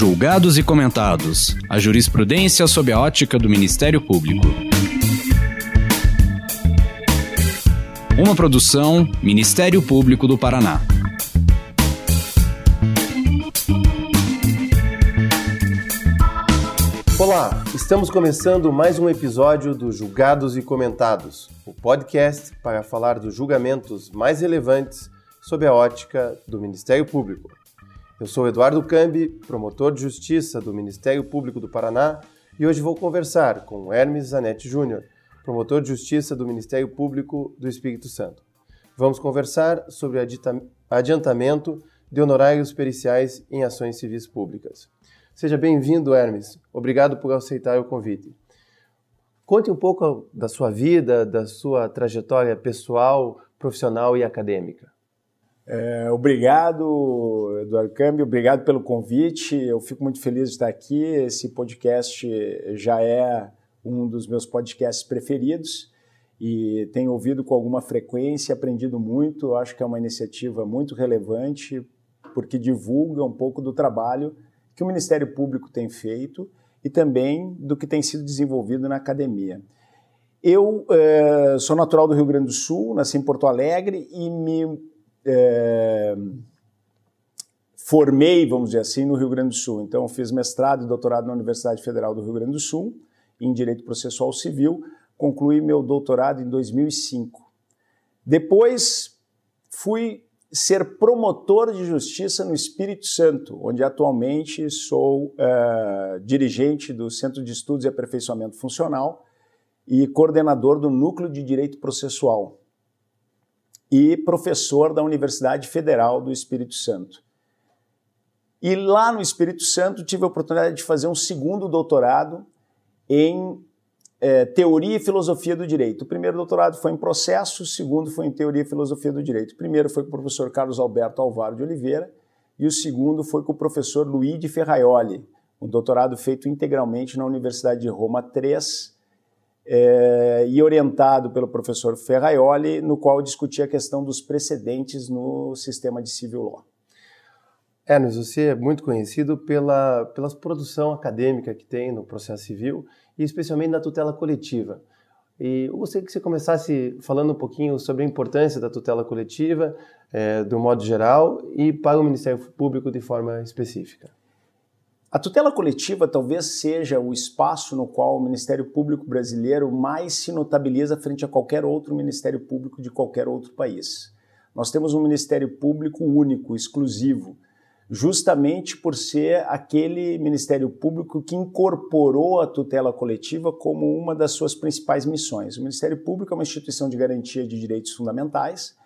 Julgados e comentados. A jurisprudência sob a ótica do Ministério Público. Uma produção Ministério Público do Paraná. Olá, estamos começando mais um episódio do Julgados e Comentados, o podcast para falar dos julgamentos mais relevantes sob a ótica do Ministério Público. Eu sou Eduardo Cambi, promotor de justiça do Ministério Público do Paraná, e hoje vou conversar com Hermes Zanetti Júnior, promotor de justiça do Ministério Público do Espírito Santo. Vamos conversar sobre adiantamento de honorários periciais em ações civis públicas. Seja bem-vindo, Hermes. Obrigado por aceitar o convite. Conte um pouco da sua vida, da sua trajetória pessoal, profissional e acadêmica. É, obrigado, Eduardo Câmbio, obrigado pelo convite. Eu fico muito feliz de estar aqui. Esse podcast já é um dos meus podcasts preferidos e tenho ouvido com alguma frequência, aprendido muito. Eu acho que é uma iniciativa muito relevante porque divulga um pouco do trabalho que o Ministério Público tem feito e também do que tem sido desenvolvido na academia. Eu eh, sou natural do Rio Grande do Sul, nasci em Porto Alegre e me eh, formei, vamos dizer assim, no Rio Grande do Sul. Então, fiz mestrado e doutorado na Universidade Federal do Rio Grande do Sul em Direito Processual Civil, concluí meu doutorado em 2005. Depois, fui ser promotor de justiça no Espírito Santo, onde atualmente sou uh, dirigente do Centro de Estudos e Aperfeiçoamento Funcional e coordenador do Núcleo de Direito Processual e professor da Universidade Federal do Espírito Santo. E lá no Espírito Santo tive a oportunidade de fazer um segundo doutorado em é, Teoria e Filosofia do Direito. O primeiro doutorado foi em processo, o segundo foi em Teoria e Filosofia do Direito. O primeiro foi com o professor Carlos Alberto Alvaro de Oliveira e o segundo foi com o professor Luigi Ferraioli, um doutorado feito integralmente na Universidade de Roma III é, e orientado pelo professor Ferraioli, no qual discutia a questão dos precedentes no sistema de civil law. Ernest, você é muito conhecido pela, pela produção acadêmica que tem no processo civil e especialmente na tutela coletiva. E eu gostaria que você começasse falando um pouquinho sobre a importância da tutela coletiva, é, do modo geral, e para o Ministério Público de forma específica. A tutela coletiva talvez seja o espaço no qual o Ministério Público brasileiro mais se notabiliza frente a qualquer outro Ministério Público de qualquer outro país. Nós temos um Ministério Público único, exclusivo, justamente por ser aquele Ministério Público que incorporou a tutela coletiva como uma das suas principais missões. O Ministério Público é uma instituição de garantia de direitos fundamentais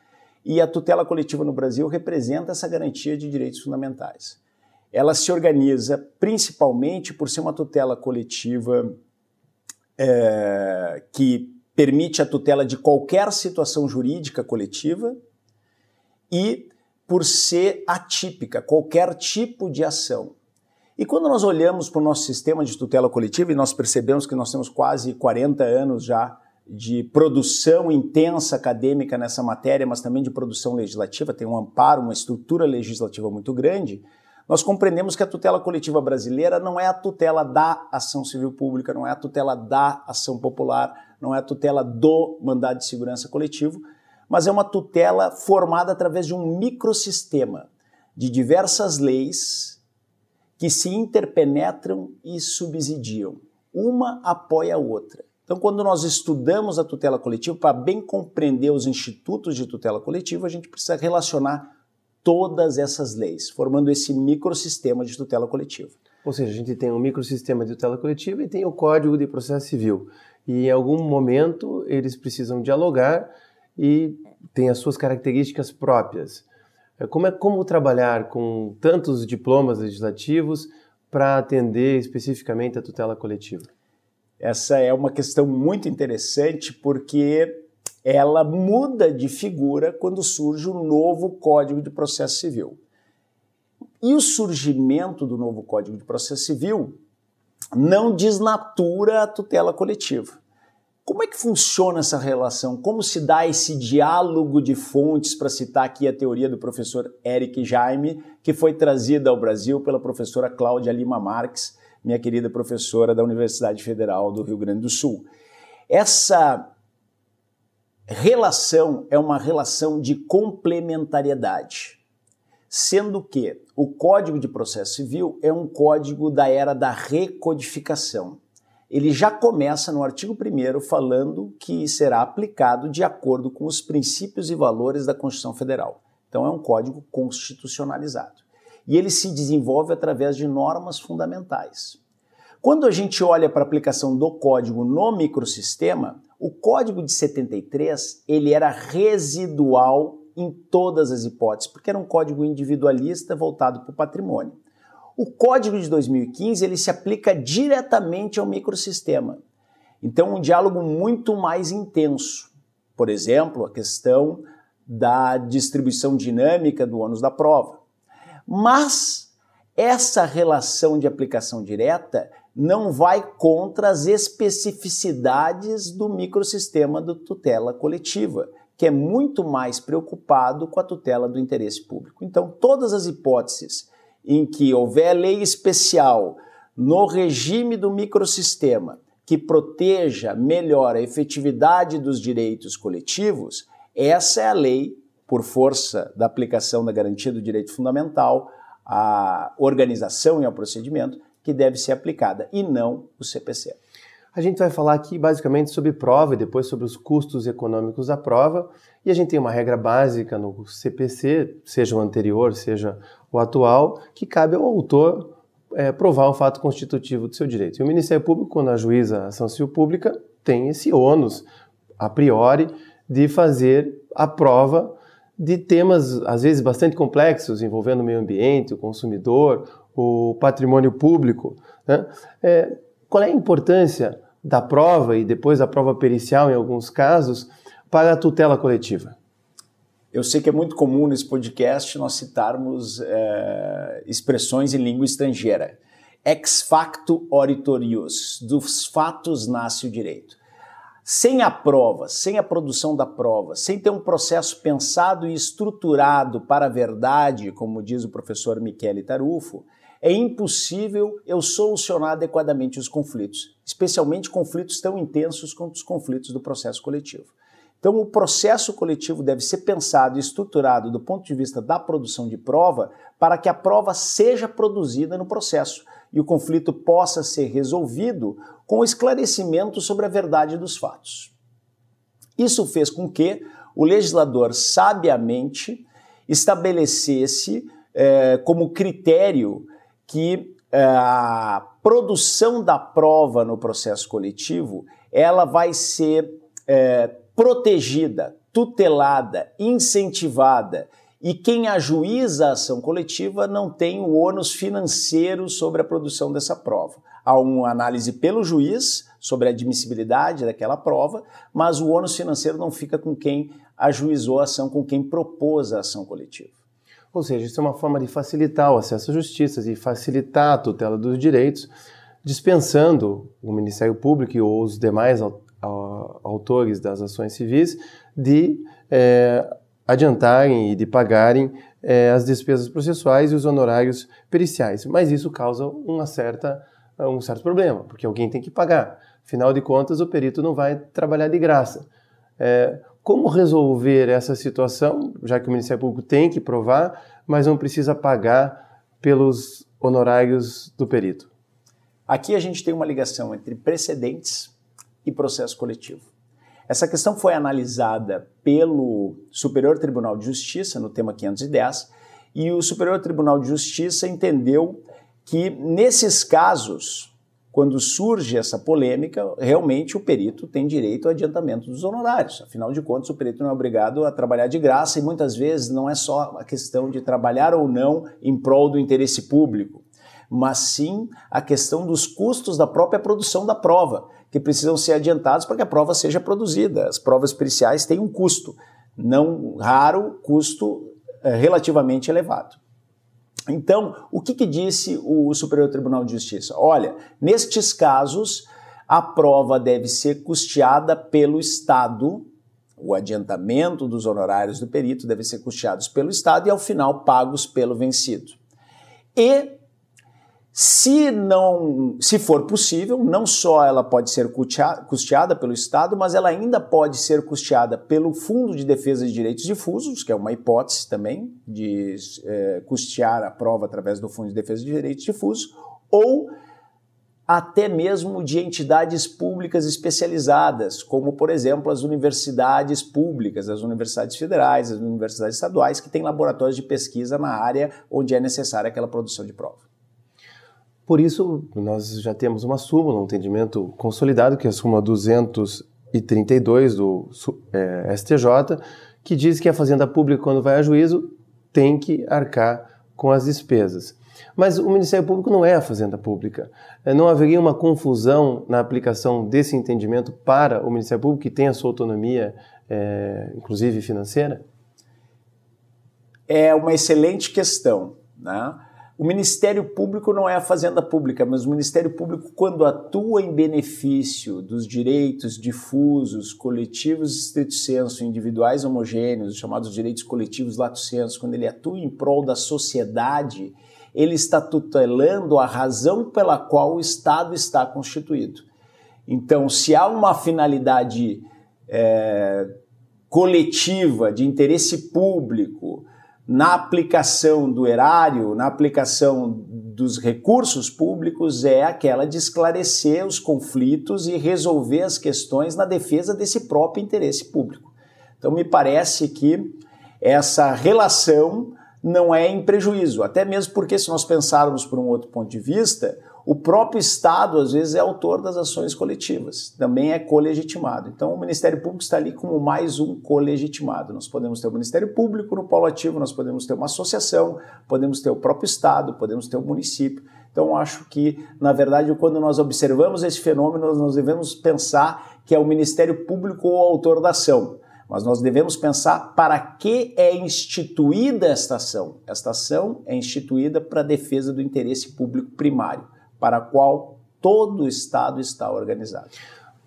e a tutela coletiva no Brasil representa essa garantia de direitos fundamentais. Ela se organiza principalmente por ser uma tutela coletiva é, que permite a tutela de qualquer situação jurídica coletiva e por ser atípica, qualquer tipo de ação. E quando nós olhamos para o nosso sistema de tutela coletiva e nós percebemos que nós temos quase 40 anos já de produção intensa acadêmica nessa matéria, mas também de produção legislativa, tem um amparo, uma estrutura legislativa muito grande, nós compreendemos que a tutela coletiva brasileira não é a tutela da ação civil pública, não é a tutela da ação popular, não é a tutela do mandado de segurança coletivo, mas é uma tutela formada através de um microsistema de diversas leis que se interpenetram e subsidiam. Uma apoia a outra. Então, quando nós estudamos a tutela coletiva, para bem compreender os institutos de tutela coletiva, a gente precisa relacionar todas essas leis, formando esse microsistema de tutela coletiva. Ou seja, a gente tem um microsistema de tutela coletiva e tem o Código de Processo Civil. E em algum momento eles precisam dialogar e tem as suas características próprias. É, como é como trabalhar com tantos diplomas legislativos para atender especificamente a tutela coletiva? Essa é uma questão muito interessante porque ela muda de figura quando surge o novo Código de Processo Civil. E o surgimento do novo Código de Processo Civil não desnatura a tutela coletiva Como é que funciona essa relação? Como se dá esse diálogo de fontes, para citar aqui a teoria do professor Eric Jaime, que foi trazida ao Brasil pela professora Cláudia Lima Marques, minha querida professora da Universidade Federal do Rio Grande do Sul. Essa relação é uma relação de complementariedade, sendo que o Código de Processo Civil é um código da era da recodificação ele já começa no artigo 1 falando que será aplicado de acordo com os princípios e valores da Constituição Federal. Então é um código constitucionalizado. E ele se desenvolve através de normas fundamentais. Quando a gente olha para a aplicação do código no microsistema, o código de 73 ele era residual em todas as hipóteses, porque era um código individualista voltado para o patrimônio. O código de 2015 ele se aplica diretamente ao microsistema. Então, um diálogo muito mais intenso. Por exemplo, a questão da distribuição dinâmica do ônus da prova. Mas essa relação de aplicação direta não vai contra as especificidades do microsistema do tutela coletiva, que é muito mais preocupado com a tutela do interesse público. Então, todas as hipóteses em que houver lei especial no regime do microsistema que proteja melhor a efetividade dos direitos coletivos, essa é a lei, por força da aplicação da garantia do direito fundamental, a organização e ao procedimento, que deve ser aplicada, e não o CPC. A gente vai falar aqui basicamente sobre prova e depois sobre os custos econômicos da prova. E a gente tem uma regra básica no CPC, seja o anterior, seja o atual, que cabe ao autor é, provar um fato constitutivo do seu direito. E o Ministério Público, quando ajuiza a ação civil pública, tem esse ônus, a priori, de fazer a prova de temas, às vezes, bastante complexos, envolvendo o meio ambiente, o consumidor, o patrimônio público. Né? É, qual é a importância da prova e depois da prova pericial, em alguns casos, para a tutela coletiva? Eu sei que é muito comum nesse podcast nós citarmos é, expressões em língua estrangeira. Ex facto oritorius, dos fatos nasce o direito. Sem a prova, sem a produção da prova, sem ter um processo pensado e estruturado para a verdade, como diz o professor Michele Tarufo, é impossível eu solucionar adequadamente os conflitos, especialmente conflitos tão intensos quanto os conflitos do processo coletivo. Então, o processo coletivo deve ser pensado e estruturado do ponto de vista da produção de prova para que a prova seja produzida no processo e o conflito possa ser resolvido com esclarecimento sobre a verdade dos fatos. Isso fez com que o legislador sabiamente estabelecesse eh, como critério que eh, a produção da prova no processo coletivo ela vai ser é, protegida, tutelada, incentivada e quem ajuiza a ação coletiva não tem o ônus financeiro sobre a produção dessa prova. Há uma análise pelo juiz sobre a admissibilidade daquela prova, mas o ônus financeiro não fica com quem ajuizou a ação, com quem propôs a ação coletiva. Ou seja, isso é uma forma de facilitar o acesso à justiça, de facilitar a tutela dos direitos, dispensando o Ministério Público ou os demais autores das ações civis de é, adiantarem e de pagarem é, as despesas processuais e os honorários periciais. Mas isso causa uma certa, um certo problema, porque alguém tem que pagar. Afinal de contas, o perito não vai trabalhar de graça. É, como resolver essa situação, já que o Ministério Público tem que provar, mas não precisa pagar pelos honorários do perito? Aqui a gente tem uma ligação entre precedentes e processo coletivo. Essa questão foi analisada pelo Superior Tribunal de Justiça no tema 510 e o Superior Tribunal de Justiça entendeu que nesses casos quando surge essa polêmica, realmente o perito tem direito ao adiantamento dos honorários. Afinal de contas, o perito não é obrigado a trabalhar de graça e muitas vezes não é só a questão de trabalhar ou não em prol do interesse público, mas sim a questão dos custos da própria produção da prova, que precisam ser adiantados para que a prova seja produzida. As provas periciais têm um custo, não raro, custo é, relativamente elevado. Então, o que, que disse o Superior Tribunal de Justiça? Olha, nestes casos, a prova deve ser custeada pelo Estado. O adiantamento dos honorários do perito deve ser custeados pelo Estado e, ao final, pagos pelo vencido. E se não, se for possível, não só ela pode ser custeada pelo Estado, mas ela ainda pode ser custeada pelo Fundo de Defesa de Direitos Difusos, que é uma hipótese também de é, custear a prova através do Fundo de Defesa de Direitos Difusos, ou até mesmo de entidades públicas especializadas, como, por exemplo, as universidades públicas, as universidades federais, as universidades estaduais, que têm laboratórios de pesquisa na área onde é necessária aquela produção de prova. Por isso, nós já temos uma súmula, um entendimento consolidado, que é a súmula 232 do é, STJ, que diz que a Fazenda Pública, quando vai a juízo, tem que arcar com as despesas. Mas o Ministério Público não é a Fazenda Pública. É, não haveria uma confusão na aplicação desse entendimento para o Ministério Público, que tem a sua autonomia, é, inclusive financeira? É uma excelente questão. Né? O Ministério Público não é a fazenda pública, mas o Ministério Público, quando atua em benefício dos direitos difusos, coletivos estrito senso, individuais homogêneos, chamados direitos coletivos lato senso, quando ele atua em prol da sociedade, ele está tutelando a razão pela qual o Estado está constituído. Então, se há uma finalidade é, coletiva, de interesse público, na aplicação do erário, na aplicação dos recursos públicos, é aquela de esclarecer os conflitos e resolver as questões na defesa desse próprio interesse público. Então, me parece que essa relação não é em prejuízo, até mesmo porque, se nós pensarmos por um outro ponto de vista, o próprio Estado, às vezes, é autor das ações coletivas, também é colegitimado. Então, o Ministério Público está ali como mais um colegitimado. Nós podemos ter o Ministério Público no polo ativo, nós podemos ter uma associação, podemos ter o próprio Estado, podemos ter o município. Então, acho que, na verdade, quando nós observamos esse fenômeno, nós devemos pensar que é o Ministério Público o autor da ação. Mas nós devemos pensar para que é instituída esta ação. Esta ação é instituída para a defesa do interesse público primário para a qual todo o Estado está organizado.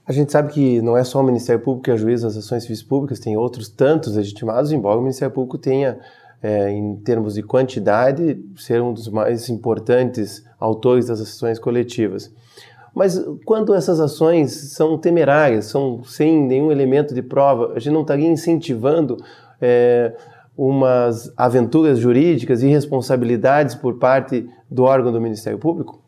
A gente sabe que não é só o Ministério Público que ajuiza as ações civis públicas, tem outros tantos legitimados, embora o Ministério Público tenha, é, em termos de quantidade, ser um dos mais importantes autores das ações coletivas. Mas quando essas ações são temerárias, são sem nenhum elemento de prova, a gente não estaria incentivando é, umas aventuras jurídicas e responsabilidades por parte do órgão do Ministério Público?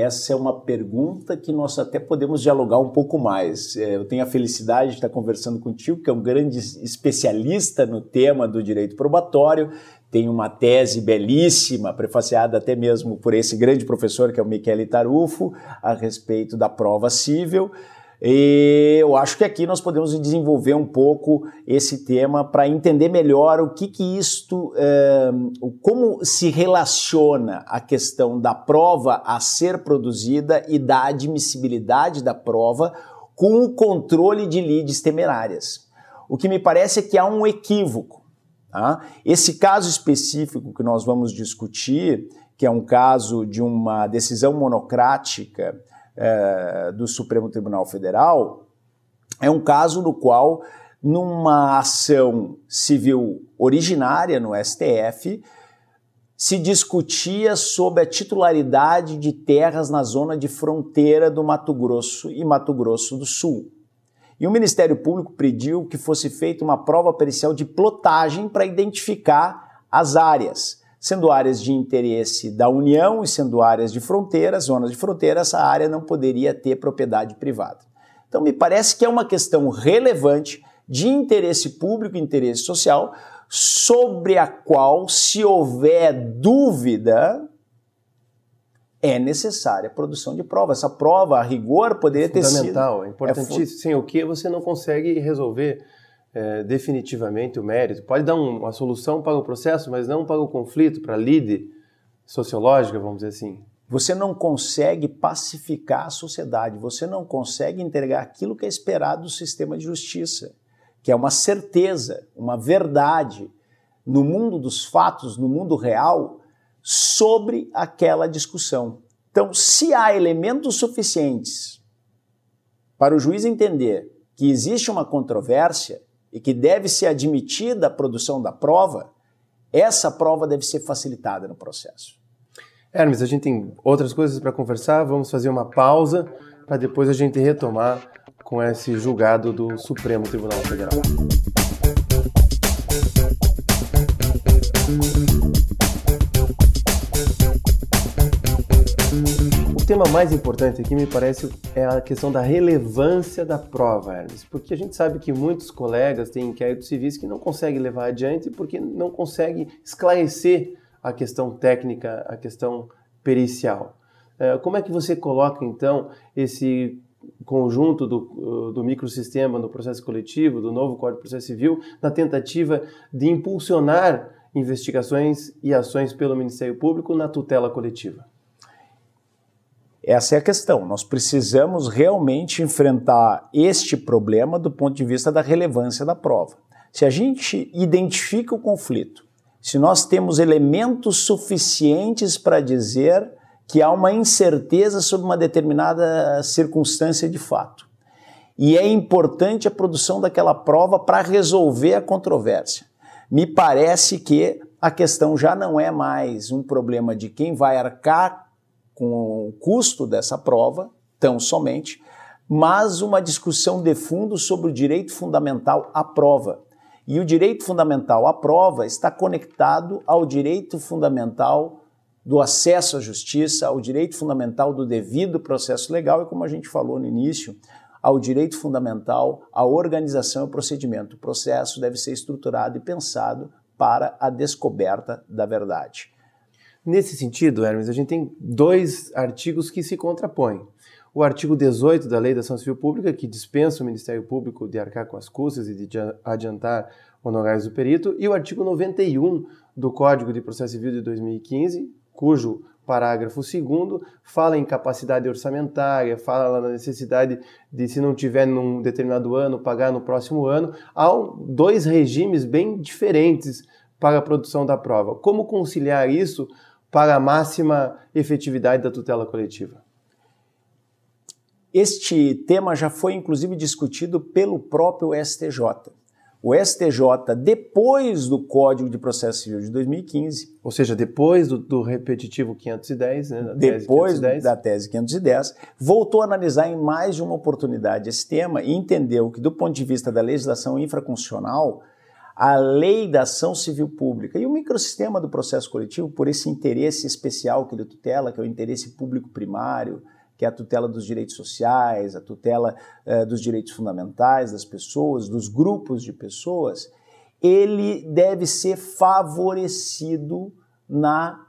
Essa é uma pergunta que nós até podemos dialogar um pouco mais. É, eu tenho a felicidade de estar conversando contigo, que é um grande especialista no tema do direito probatório, tem uma tese belíssima, prefaciada até mesmo por esse grande professor que é o Michele Tarufo, a respeito da prova civil. E eu acho que aqui nós podemos desenvolver um pouco esse tema para entender melhor o que, que isto, é, como se relaciona a questão da prova a ser produzida e da admissibilidade da prova com o controle de lides temerárias. O que me parece é que há um equívoco. Tá? Esse caso específico que nós vamos discutir, que é um caso de uma decisão monocrática é, do Supremo Tribunal Federal é um caso no qual, numa ação civil originária no STF, se discutia sobre a titularidade de terras na zona de fronteira do Mato Grosso e Mato Grosso do Sul. E o Ministério Público pediu que fosse feita uma prova pericial de plotagem para identificar as áreas sendo áreas de interesse da União e sendo áreas de fronteira, zonas de fronteira, essa área não poderia ter propriedade privada. Então, me parece que é uma questão relevante de interesse público e interesse social, sobre a qual, se houver dúvida, é necessária a produção de prova. Essa prova, a rigor, poderia ter sido. Fundamental, é importantíssimo. É, Sem o que você não consegue resolver é, definitivamente o mérito. Pode dar um, uma solução para o processo, mas não para o conflito, para a lide sociológica, vamos dizer assim. Você não consegue pacificar a sociedade, você não consegue entregar aquilo que é esperado do sistema de justiça, que é uma certeza, uma verdade no mundo dos fatos, no mundo real, sobre aquela discussão. Então, se há elementos suficientes para o juiz entender que existe uma controvérsia e que deve ser admitida a produção da prova, essa prova deve ser facilitada no processo. Hermes, a gente tem outras coisas para conversar, vamos fazer uma pausa para depois a gente retomar com esse julgado do Supremo Tribunal Federal. Tema mais importante aqui, me parece, é a questão da relevância da prova, Hermes, porque a gente sabe que muitos colegas têm inquéritos civis que não conseguem levar adiante porque não conseguem esclarecer a questão técnica, a questão pericial. É, como é que você coloca, então, esse conjunto do, do microsistema no processo coletivo, do novo Código de Processo Civil, na tentativa de impulsionar investigações e ações pelo Ministério Público na tutela coletiva? Essa é a questão. Nós precisamos realmente enfrentar este problema do ponto de vista da relevância da prova. Se a gente identifica o conflito, se nós temos elementos suficientes para dizer que há uma incerteza sobre uma determinada circunstância de fato. E é importante a produção daquela prova para resolver a controvérsia. Me parece que a questão já não é mais um problema de quem vai arcar com o custo dessa prova, tão somente, mas uma discussão de fundo sobre o direito fundamental à prova. E o direito fundamental à prova está conectado ao direito fundamental do acesso à justiça, ao direito fundamental do devido processo legal e, como a gente falou no início, ao direito fundamental à organização e procedimento. O processo deve ser estruturado e pensado para a descoberta da verdade. Nesse sentido, Hermes, a gente tem dois artigos que se contrapõem. O artigo 18 da Lei da Ação Civil Pública, que dispensa o Ministério Público de arcar com as custas e de adiantar honorários do perito, e o artigo 91 do Código de Processo Civil de 2015, cujo parágrafo segundo fala em capacidade orçamentária, fala na necessidade de, se não tiver num determinado ano, pagar no próximo ano. Há dois regimes bem diferentes para a produção da prova. Como conciliar isso para a máxima efetividade da tutela coletiva? Este tema já foi inclusive discutido pelo próprio STJ o STJ, depois do Código de Processo Civil de 2015. Ou seja, depois do, do repetitivo 510, né, da depois tese 510. da tese 510, voltou a analisar em mais de uma oportunidade esse tema e entendeu que, do ponto de vista da legislação infraconstitucional, a lei da ação civil pública e o microsistema do processo coletivo, por esse interesse especial que ele tutela, que é o interesse público primário, que é a tutela dos direitos sociais, a tutela eh, dos direitos fundamentais das pessoas, dos grupos de pessoas, ele deve ser favorecido na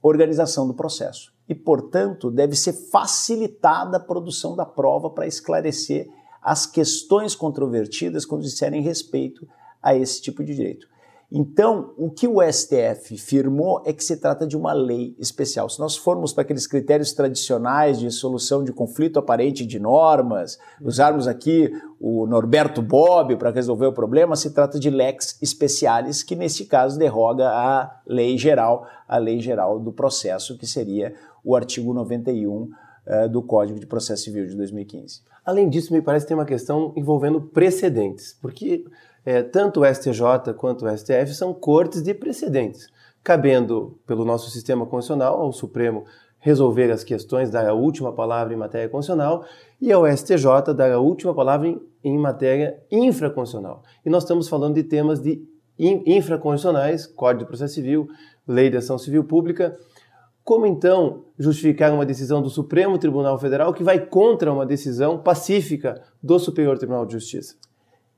organização do processo. E, portanto, deve ser facilitada a produção da prova para esclarecer as questões controvertidas quando disserem respeito a esse tipo de direito. Então, o que o STF firmou é que se trata de uma lei especial. Se nós formos para aqueles critérios tradicionais de solução de conflito aparente de normas, usarmos aqui o Norberto Bob para resolver o problema, se trata de lex specialis, que nesse caso derroga a lei geral, a lei geral do processo, que seria o artigo 91 uh, eh, do Código de Processo Civil de 2015. Além disso, me parece que tem uma questão envolvendo precedentes, porque é, tanto o STJ quanto o STF são cortes de precedentes, cabendo, pelo nosso sistema constitucional, ao Supremo resolver as questões, dar a última palavra em matéria constitucional, e ao STJ dar a última palavra em, em matéria infraconstitucional. E nós estamos falando de temas de in, infraconstitucionais, Código de Processo Civil, Lei de Ação Civil Pública. Como então justificar uma decisão do Supremo Tribunal Federal que vai contra uma decisão pacífica do Superior Tribunal de Justiça?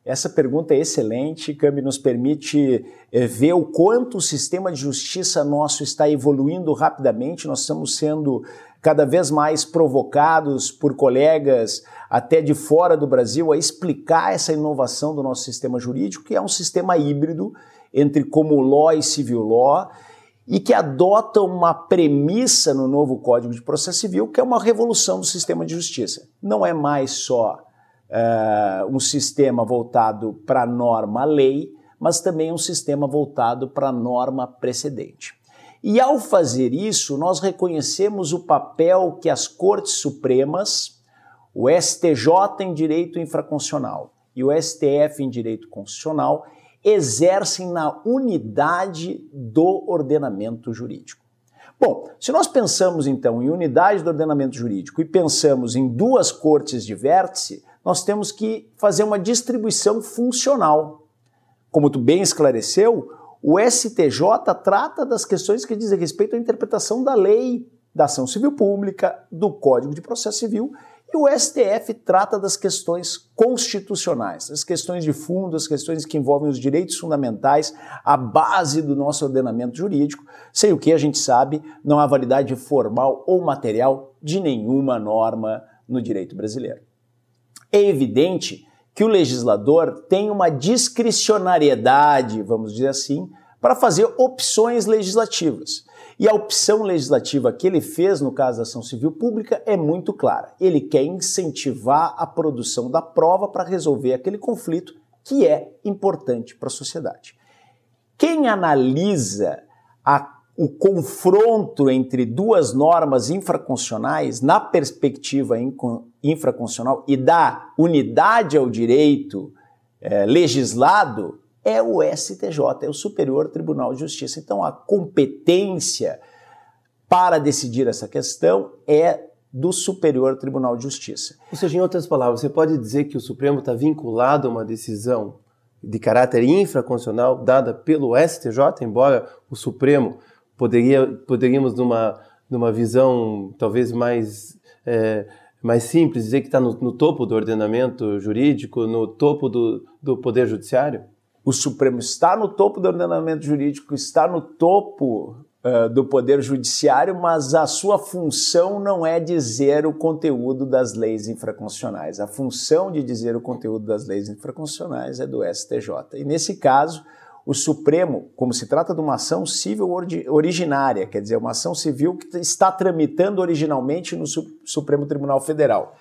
Essa pergunta é excelente, Cami, nos permite é, ver o quanto o sistema de justiça nosso está evoluindo rapidamente. Nós estamos sendo cada vez mais provocados por colegas até de fora do Brasil a explicar essa inovação do nosso sistema jurídico, que é um sistema híbrido entre como law e civil law, e que adota uma premissa no novo Código de Processo Civil, que é uma revolução do sistema de justiça. Não é mais só uh, um sistema voltado para a norma lei, mas também um sistema voltado para a norma precedente. E ao fazer isso, nós reconhecemos o papel que as Cortes Supremas, o STJ em direito infraconstitucional e o STF em direito constitucional exercem na unidade do ordenamento jurídico. Bom, se nós pensamos então em unidade do ordenamento jurídico e pensamos em duas cortes de vértice, nós temos que fazer uma distribuição funcional. Como tu bem esclareceu, o STJ trata das questões que dizem respeito à interpretação da lei, da ação civil pública, do Código de Processo Civil e o STF trata das questões constitucionais, as questões de fundo, as questões que envolvem os direitos fundamentais, a base do nosso ordenamento jurídico, sem o que a gente sabe não há validade formal ou material de nenhuma norma no direito brasileiro. É evidente que o legislador tem uma discricionariedade, vamos dizer assim, para fazer opções legislativas. E a opção legislativa que ele fez no caso da ação civil pública é muito clara. Ele quer incentivar a produção da prova para resolver aquele conflito que é importante para a sociedade. Quem analisa a, o confronto entre duas normas infraconstitucionais na perspectiva infraconstitucional e dá unidade ao direito é, legislado é o STJ, é o Superior Tribunal de Justiça. Então, a competência para decidir essa questão é do Superior Tribunal de Justiça. Ou seja, em outras palavras, você pode dizer que o Supremo está vinculado a uma decisão de caráter infraconstitucional dada pelo STJ, embora o Supremo poderia, poderíamos, numa, numa visão talvez mais, é, mais simples, dizer que está no, no, topo do ordenamento jurídico, no topo do, do Poder Judiciário? O Supremo está no topo do ordenamento jurídico, está no topo uh, do Poder Judiciário, mas a sua função não é dizer o conteúdo das leis infraconstitucionais. A função de dizer o conteúdo das leis infraconstitucionais é do STJ. E nesse caso, o Supremo, como se trata de uma ação civil originária, quer dizer, uma ação civil que está tramitando originalmente no Supremo Tribunal Federal.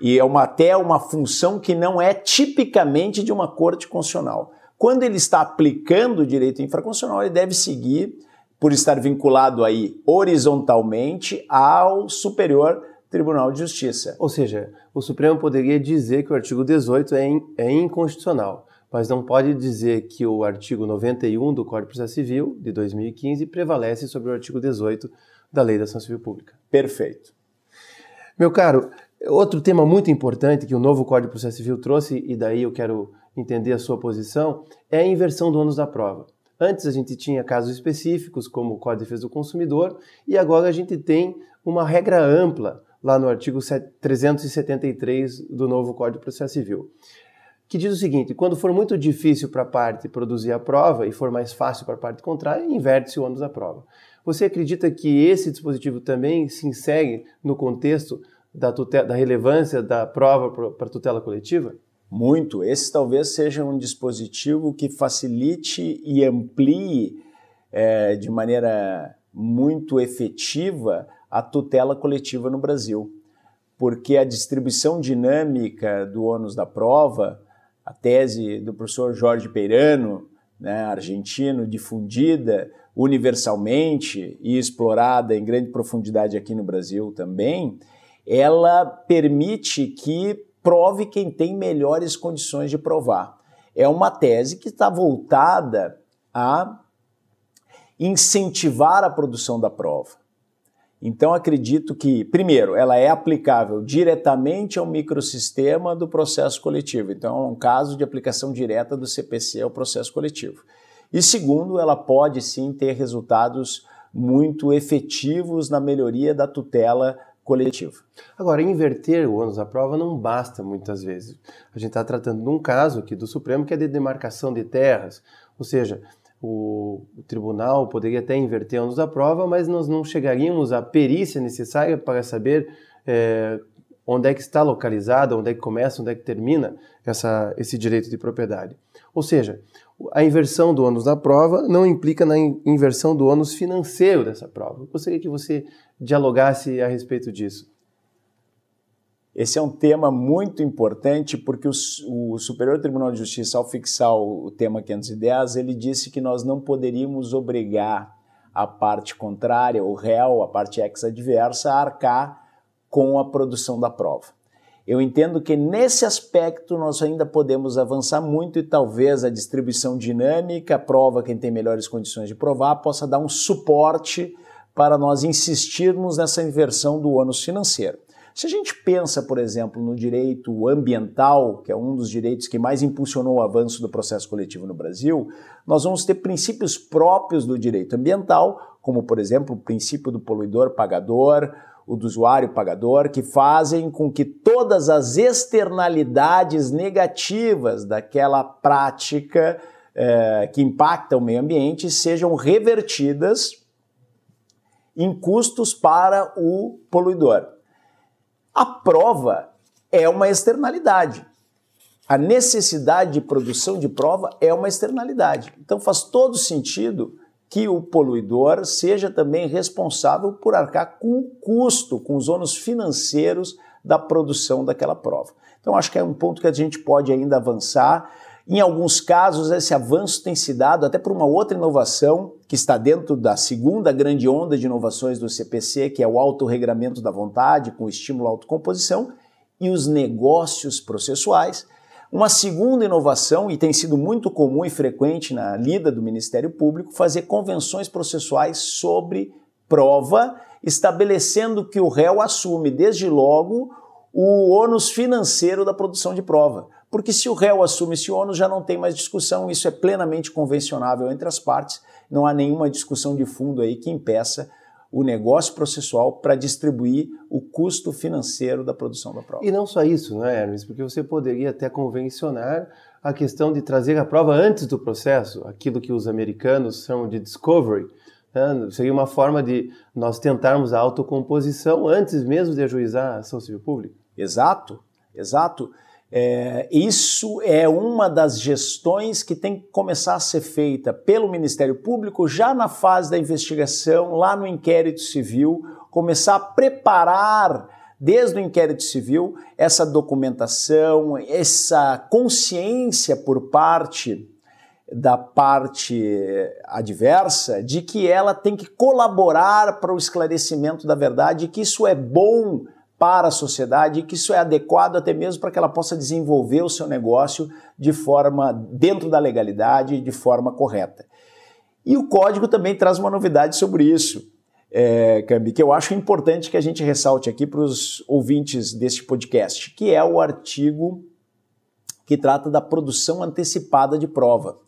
E é uma, até uma função que não é tipicamente de uma corte constitucional. Quando ele está aplicando o direito infraconstitucional, ele deve seguir, por estar vinculado aí horizontalmente ao Superior Tribunal de Justiça. Ou seja, o Supremo poderia dizer que o artigo 18 é, in, é inconstitucional, mas não pode dizer que o artigo 91 do Código de Processo Civil, de 2015, prevalece sobre o artigo 18 da Lei da Ação Civil Pública. Perfeito. Meu caro, outro tema muito importante que o novo Código de Processo Civil trouxe, e daí eu quero entender a sua posição, é a inversão do ônus da prova. Antes a gente tinha casos específicos, como o Código de Defesa do Consumidor, e agora a gente tem uma regra ampla lá no artigo 373 do novo Código de Processo Civil, que diz o seguinte: quando for muito difícil para a parte produzir a prova e for mais fácil para a parte contrária, inverte-se o ônus da prova. Você acredita que esse dispositivo também se insere no contexto da, tutela, da relevância da prova para a tutela coletiva? muito. Esse talvez seja um dispositivo que facilite e amplie é, de maneira muito efetiva a tutela coletiva no Brasil, porque a distribuição dinâmica do ônus da prova, a tese do professor Jorge Peirano, né, argentino, difundida universalmente e explorada em grande profundidade aqui no Brasil também, ela permite que prove quem tem melhores condições de provar. É uma tese que está voltada a incentivar a produção da prova. Então, acredito que, primeiro, ela é aplicável diretamente ao microsistema do processo coletivo. Então, é um caso de aplicação direta do CPC ao processo coletivo. E, segundo, ela pode sim ter resultados muito efetivos na melhoria da tutela coletiva. Agora, inverter o ônus da prova não basta muitas vezes. A gente está tratando de um caso aqui do Supremo que é de demarcação de terras, ou seja, o, o tribunal poderia até inverter ônus da prova, mas nós não chegaríamos à perícia necessária para saber é, onde é que está localizada, onde é que começa, onde é que termina essa, esse direito de propriedade. Ou seja, a inversão do ônus da prova não implica na inversão do ônus financeiro dessa prova. Eu gostaria que você dialogasse a respeito disso. Esse é um tema muito importante porque o, o, Superior Tribunal de Justiça, ao fixar o, o tema 510, ele disse que nós não poderíamos obrigar a parte contrária, o réu, a parte ex-adversa, a arcar com a produção da prova. Eu entendo que nesse aspecto nós ainda podemos avançar muito e talvez a distribuição dinâmica, prova quem tem melhores condições de provar, possa dar um suporte para nós insistirmos nessa inversão do ônus financeiro. Se a gente pensa, por exemplo, no direito ambiental, que é um dos direitos que mais impulsionou o avanço do processo coletivo no Brasil, nós vamos ter princípios próprios do direito ambiental, como, por exemplo, o princípio do poluidor pagador, o do usuário pagador, que fazem com que todas as externalidades negativas daquela prática eh, que impacta o meio ambiente sejam revertidas em custos para o poluidor. A prova é uma externalidade. A necessidade de produção de prova é uma externalidade. Então faz todo sentido que o poluidor seja também responsável por arcar com o custo, com os ônus financeiros da produção daquela prova. Então, acho que é um ponto que a gente pode ainda avançar. Em alguns casos, esse avanço tem se dado até por uma outra inovação que está dentro da segunda grande onda de inovações do CPC, que é o autorregramento da vontade, com estímulo à autocomposição, e os negócios processuais, uma segunda inovação, e tem sido muito comum e frequente na lida do Ministério Público, fazer convenções processuais sobre prova, estabelecendo que o réu assume desde logo o ônus financeiro da produção de prova. Porque se o réu assume esse ônus, já não tem mais discussão, isso é plenamente convencionável entre as partes, não há nenhuma discussão de fundo aí que impeça o negócio processual para distribuir o custo financeiro da produção da prova. E não só isso, não é, Hermes? Porque você poderia até convencionar a questão de trazer a prova antes do processo, aquilo que os americanos chamam de discovery. Né? Seria uma forma de nós tentarmos a autocomposição antes mesmo de ajuizar a ação civil pública. Exato, exato. É, isso é uma das gestões que tem que começar a ser feita pelo Ministério Público já na fase da investigação, lá no inquérito civil, começar a preparar desde o inquérito civil essa documentação, essa consciência por parte da parte adversa de que ela tem que colaborar para o esclarecimento da verdade, que isso é bom para a sociedade e que isso é adequado até mesmo para que ela possa desenvolver o seu negócio de forma dentro da legalidade, de forma correta. E o código também traz uma novidade sobre isso, é, Cambi, que eu acho importante que a gente ressalte aqui para os ouvintes deste podcast, que é o artigo que trata da produção antecipada de prova.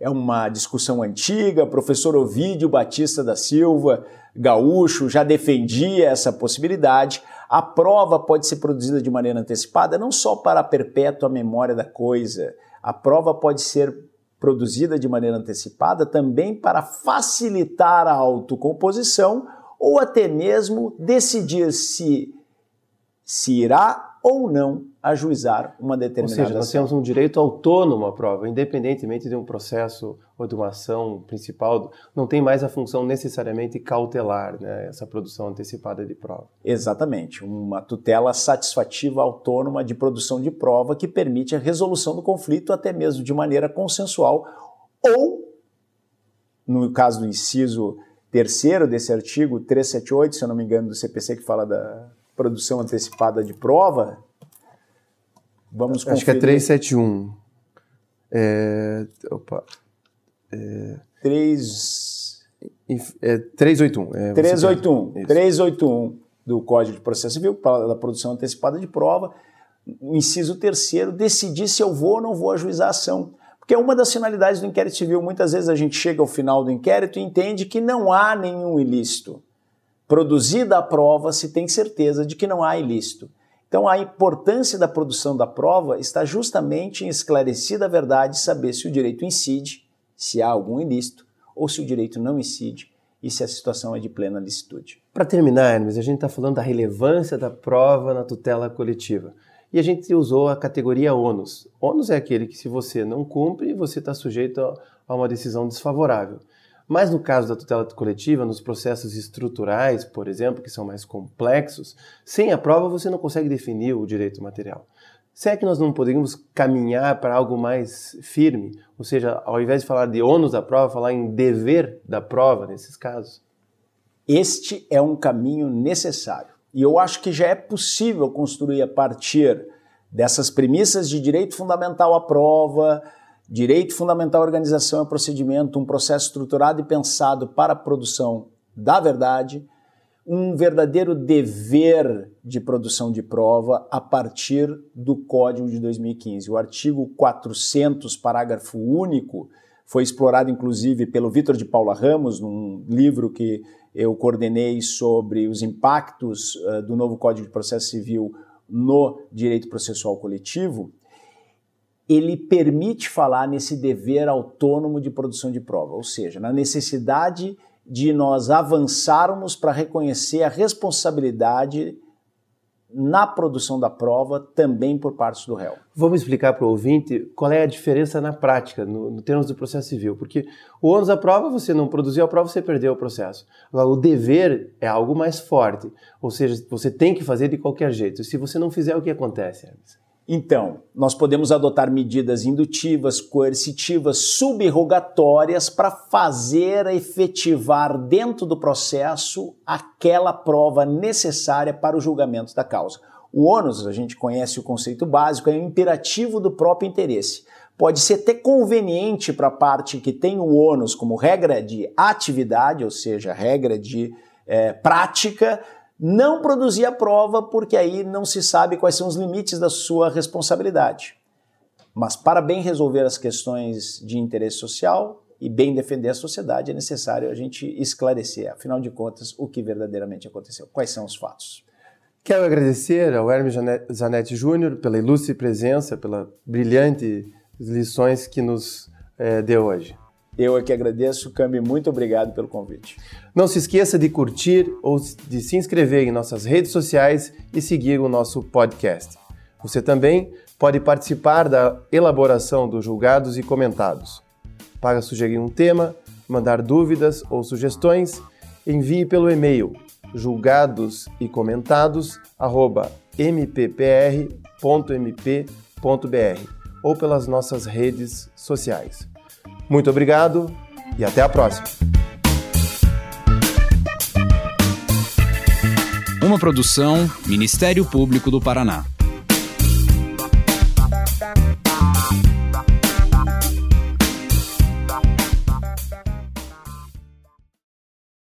É uma discussão antiga, professor Ovídio Batista da Silva, gaúcho, já defendia essa possibilidade. A prova pode ser produzida de maneira antecipada não só para a perpétua memória da coisa, a prova pode ser produzida de maneira antecipada também para facilitar a autocomposição ou até mesmo decidir se se irá ou não ajuizar uma determinada Ou seja, nós ação. temos um direito autônomo à prova, independentemente de um processo ou de uma ação principal, não tem mais a função necessariamente cautelar, né, essa produção antecipada de prova. Exatamente, uma tutela satisfativa autônoma de produção de prova que permite a resolução do conflito até mesmo de maneira consensual ou, no caso do inciso terceiro desse artigo 378, se eu não me engano, do CPC que fala da produção antecipada de prova, vamos conferir. Acho que é 371. É, opa. É, 3... é 381. É, 381. 381 do Código de Processo Civil, da produção antecipada de prova, o inciso terceiro, decidir se eu vou ou não vou ajuizar a ação. Porque é uma das finalidades do inquérito civil. Muitas vezes a gente chega ao final do inquérito e entende que não há nenhum ilícito. Produzida a prova, se tem certeza de que não há ilícito. Então, a importância da produção da prova está justamente em esclarecer a verdade, saber se o direito incide, se há algum ilícito, ou se o direito não incide e se a situação é de plena licitude. Para terminar, Hermes, a gente está falando da relevância da prova na tutela coletiva. E a gente usou a categoria ônus. Ônus é aquele que, se você não cumpre, você está sujeito a uma decisão desfavorável. Mas no caso da tutela coletiva, nos processos estruturais, por exemplo, que são mais complexos, sem a prova você não consegue definir o direito material. Será que nós não poderíamos caminhar para algo mais firme? Ou seja, ao invés de falar de ônus da prova, falar em dever da prova nesses casos? Este é um caminho necessário. E eu acho que já é possível construir a partir dessas premissas de direito fundamental à prova, direito fundamental à organização e procedimento, um processo estruturado e pensado para a produção da verdade, um verdadeiro dever de produção de prova a partir do Código de 2015. O artigo 400, parágrafo único, foi explorado inclusive pelo Vitor de Paula Ramos, num livro que eu coordenei sobre os impactos uh, do novo Código de Processo Civil no direito processual coletivo. Ele permite falar nesse dever autônomo de produção de prova, ou seja, na necessidade de nós avançarmos para reconhecer a responsabilidade na produção da prova também por parte do réu. Vamos explicar para o ouvinte qual é a diferença na prática, no, no termos do processo civil, porque o ônus da prova, você não produziu a prova, você perdeu o processo. Agora, o dever é algo mais forte, ou seja, você tem que fazer de qualquer jeito. Se você não fizer, o que acontece? Então, nós podemos adotar medidas indutivas, coercitivas, subrogatórias para fazer efetivar dentro do processo aquela prova necessária para o julgamento da causa. O ônus, a gente conhece o conceito básico, é o imperativo do próprio interesse. Pode ser até conveniente para a parte que tem o ônus como regra de atividade, ou seja, regra de é, prática, não produzir a prova porque aí não se sabe quais são os limites da sua responsabilidade. Mas para bem resolver as questões de interesse social e bem defender a sociedade, é necessário a gente esclarecer, afinal de contas, o que verdadeiramente aconteceu. Quais são os fatos? Quero agradecer ao Hermes Zanetti Júnior pela ilustre presença, pela brilhante lições que nos é, deu hoje. Eu é que agradeço, Cambi, muito obrigado pelo convite. Não se esqueça de curtir ou de se inscrever em nossas redes sociais e seguir o nosso podcast. Você também pode participar da elaboração dos julgados e comentados. Para sugerir um tema, mandar dúvidas ou sugestões, envie pelo e-mail julgados e comentados mppr.mp.br ou pelas nossas redes sociais. Muito obrigado e até a próxima. Uma produção Ministério Público do Paraná.